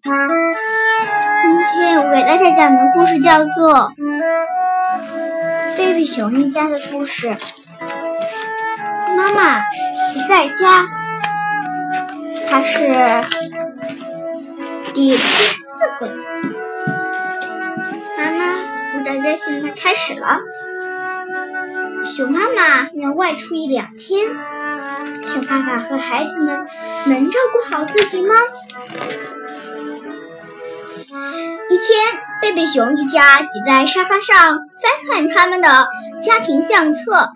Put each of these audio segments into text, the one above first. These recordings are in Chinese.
今天我给大家讲的故事叫做《贝贝熊一家的故事》。妈妈不在家，它是第七十四个。妈妈不在家，现在开始了。熊妈妈要外出一两天，熊爸爸和孩子们能照顾好自己吗？一天，贝贝熊一家挤在沙发上翻看他们的家庭相册。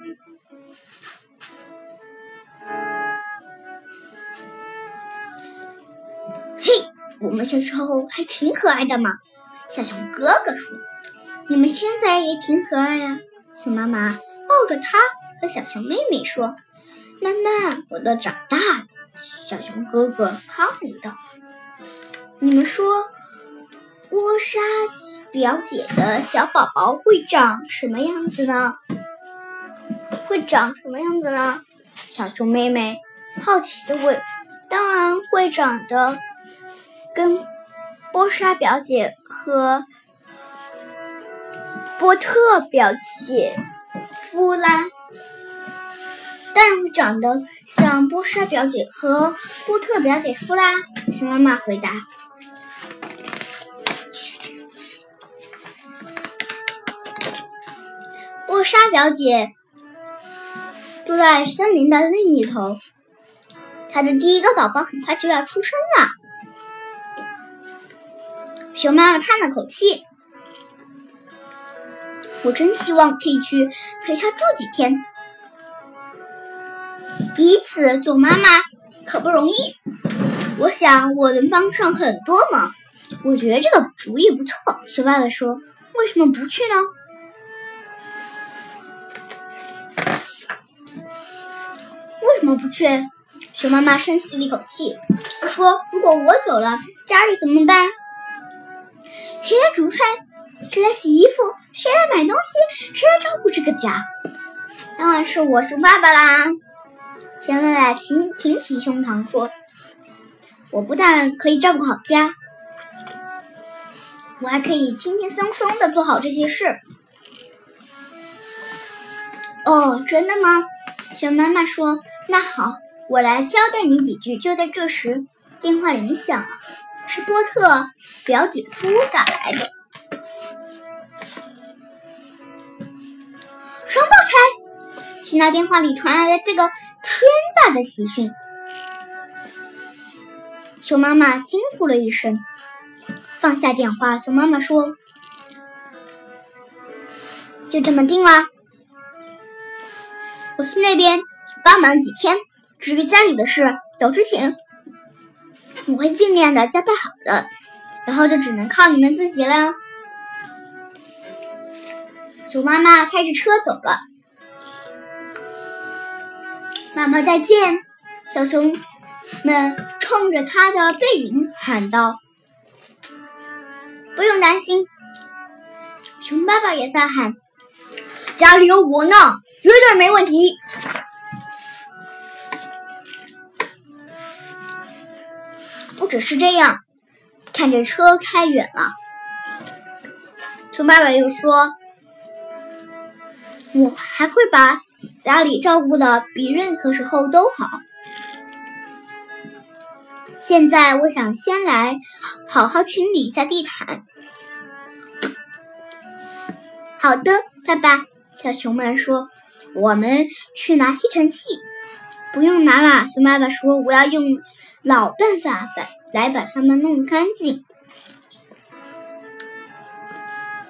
嘿，我们小时候还挺可爱的嘛！小熊哥哥说：“你们现在也挺可爱呀。”熊妈妈抱着他和小熊妹妹说：“妈妈，我都长大了。”小熊哥哥抗议道：“你们说？”波莎表姐的小宝宝会长什么样子呢？会长什么样子呢？小熊妹妹好奇的问。当然会长得跟波莎表姐和波特表姐夫啦。当然会长得像波莎表姐和波特表姐夫啦。熊妈妈回答。莎表姐住在森林的另一头，她的第一个宝宝很快就要出生了。熊妈妈叹了口气：“我真希望可以去陪她住几天。第一次做妈妈可不容易，我想我能帮上很多忙。我觉得这个主意不错。”熊爸爸说：“为什么不去呢？”什么不去？熊妈妈深吸了一口气，说：“如果我走了，家里怎么办？谁来煮饭？谁来洗衣服？谁来买东西？谁来照顾这个家？当然是我，熊爸爸啦！”熊爸爸挺挺起胸膛说：“我不但可以照顾好家，我还可以轻轻松松的做好这些事。”哦，真的吗？熊妈妈说：“那好，我来交代你几句。”就在这时，电话铃响了，是波特表姐夫打来的。双胞胎！听到电话里传来的这个天大的喜讯，熊妈妈惊呼了一声，放下电话。熊妈妈说：“就这么定了。”那边帮忙几天，至于家里的事，走之前我会尽量的交代好的，然后就只能靠你们自己了。熊妈妈开着车走了，妈妈再见！小熊们冲着他的背影喊道：“不用担心。”熊爸爸也在喊：“家里有我呢。”绝对没问题。不只是这样，看着车开远了，熊爸爸又说：“我还会把家里照顾的比任何时候都好。”现在我想先来好好清理一下地毯。好的，爸爸。小熊们说。我们去拿吸尘器，不用拿了。熊爸爸说：“我要用老办法把来把它们弄干净。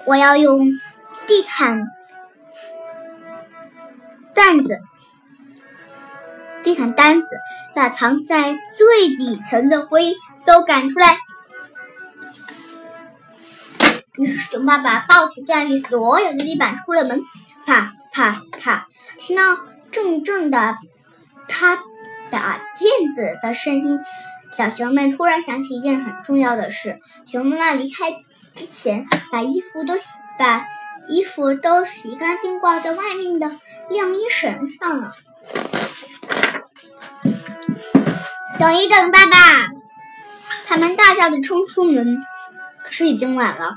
我要用地毯担子，地毯担子把藏在最底层的灰都赶出来。”于是熊爸爸抱起家里所有的地板出了门，啪。啪啪！听到阵阵的啪打毽子的声音，小熊们突然想起一件很重要的事：熊妈妈离开之前，把衣服都洗，把衣服都洗干净，挂在外面的晾衣绳上了。等一等，爸爸！他们大叫着冲出门，可是已经晚了。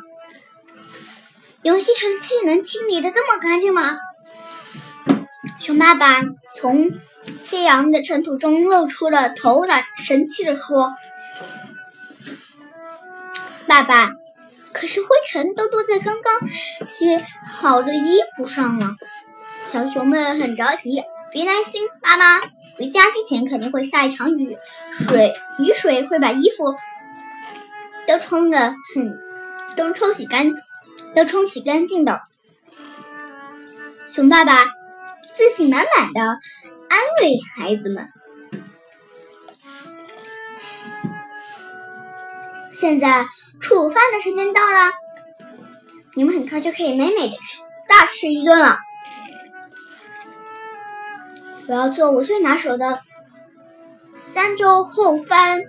游戏程序能清理的这么干净吗？熊爸爸从飞扬的尘土中露出了头来，神气地说：“爸爸，可是灰尘都落在刚刚洗好的衣服上了。”小熊们很着急，别担心，妈妈回家之前肯定会下一场雨，水雨水会把衣服都冲的很，都冲洗干，都冲洗干净的。熊爸爸自信满满的安慰孩子们。现在吃午饭的时间到了，你们很快就可以美美的吃大吃一顿了。我要做我最拿手的三周后翻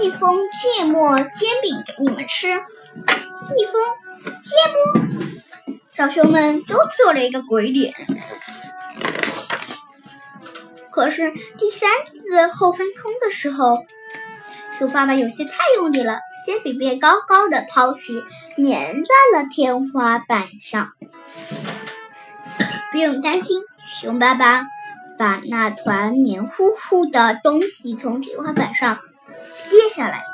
蜜蜂芥末煎饼给你们吃。蜜蜂芥末，小熊们都做了一个鬼脸。可是第三次后翻空的时候，熊爸爸有些太用力了，煎饼被高高的抛起，粘在了天花板上。不用担心。熊爸爸把那团黏糊糊的东西从天花板上接下来，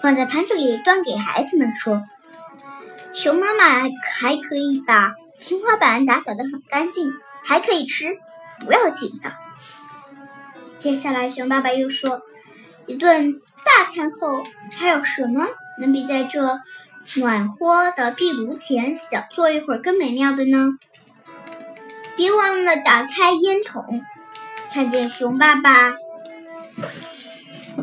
放在盘子里，端给孩子们吃：“熊妈妈还可以把天花板打扫得很干净，还可以吃，不要紧的。”接下来，熊爸爸又说：“一顿大餐后，还有什么能比在这暖和的壁炉前小坐一会儿更美妙的呢？”别忘了打开烟筒。看见熊爸爸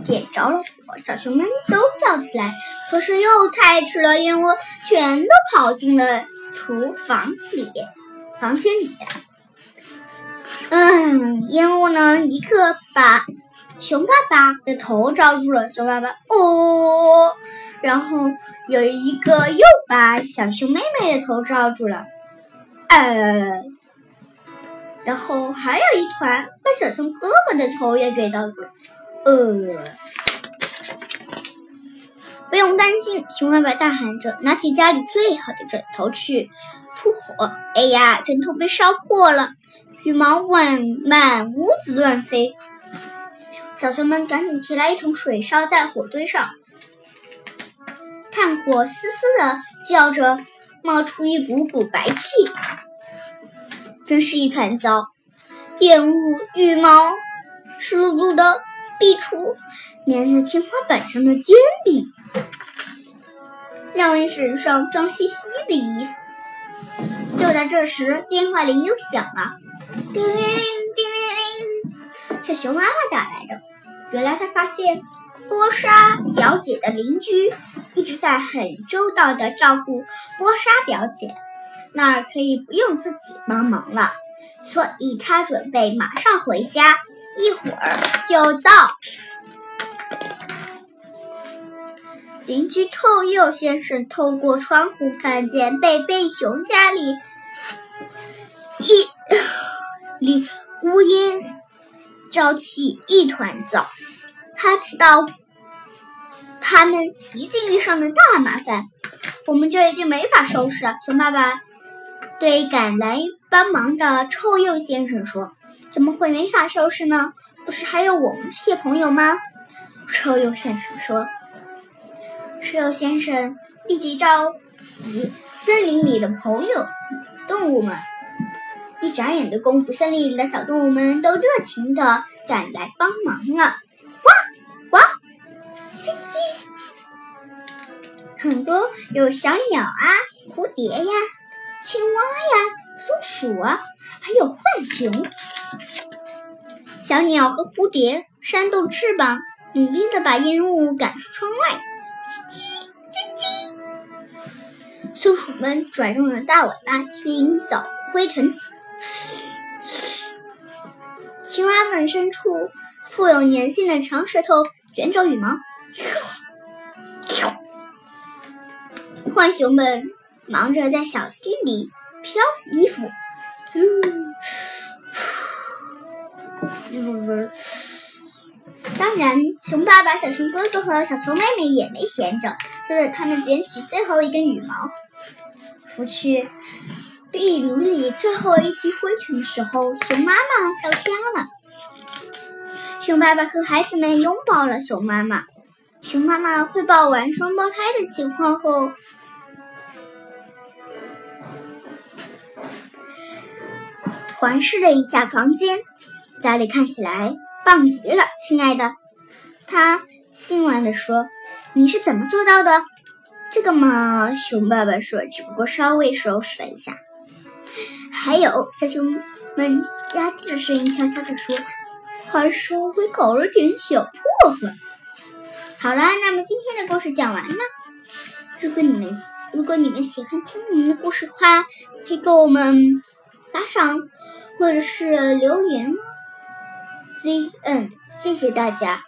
点着了，小熊们都叫起来。可是又太迟了，烟雾全都跑进了厨房里、房间里。嗯，烟雾呢，一个把熊爸爸的头罩住了。熊爸爸哦，然后有一个又把小熊妹妹的头罩住了。呃。然后还有一团把小熊哥哥的头也给罩住了，呃，不用担心，熊爸爸大喊着，拿起家里最好的枕头去扑火。哎呀，枕头被烧破了，羽毛满满屋子乱飞。小熊们赶紧提来一桶水，烧在火堆上，炭火嘶嘶的叫着，冒出一股股白气。真是一团糟，烟雾、羽毛、湿漉漉的壁橱，粘在天花板上的煎饼，让人身上脏兮兮的衣服。就在这时，电话铃又响了，叮铃铃，叮铃铃，是熊妈妈打来的。原来她发现波莎表姐的邻居一直在很周到的照顾波莎表姐。那儿可以不用自己帮忙了，所以她准备马上回家，一会儿就到。邻居臭鼬先生透过窗户看见贝贝熊家里一里乌烟瘴气，一团糟。他知道他们一定遇上了大麻烦，我们这已经没法收拾了。熊爸爸。对赶来帮忙的臭鼬先生说：“怎么会没法收拾呢？不是还有我们这些朋友吗？”臭鼬先生说：“臭鼬先生立即召集森林里的朋友动物们，一眨眼的功夫，森林里的小动物们都热情地赶来帮忙了。呱呱，叽叽，很多有小鸟啊，蝴蝶呀。”青蛙呀，松鼠啊，还有浣熊。小鸟和蝴蝶扇动翅膀，努力的把烟雾赶出窗外。叽叽叽叽，松鼠们转动了大尾巴，清扫灰尘。青蛙们伸出富有粘性的长舌头，卷走羽毛。浣熊们。忙着在小溪里漂洗衣服，当然，熊爸爸、小熊哥哥和小熊妹妹也没闲着，就在他们捡起最后一根羽毛，拂去壁炉里最后一滴灰尘的时候，熊妈妈到家了。熊爸爸和孩子们拥抱了熊妈妈。熊妈妈汇报完双胞胎的情况后，环视了一下房间，家里看起来棒极了，亲爱的。他兴奋地说：“你是怎么做到的？”这个嘛，熊爸爸说：“只不过稍微收拾了一下。”还有，小熊们压低了声音悄悄地说：“还稍微搞了点小破坏。”好啦，那么今天的故事讲完了。如果你们如果你们喜欢听我们的故事的话，可以给我们打赏或者是留言。Z N，谢谢大家。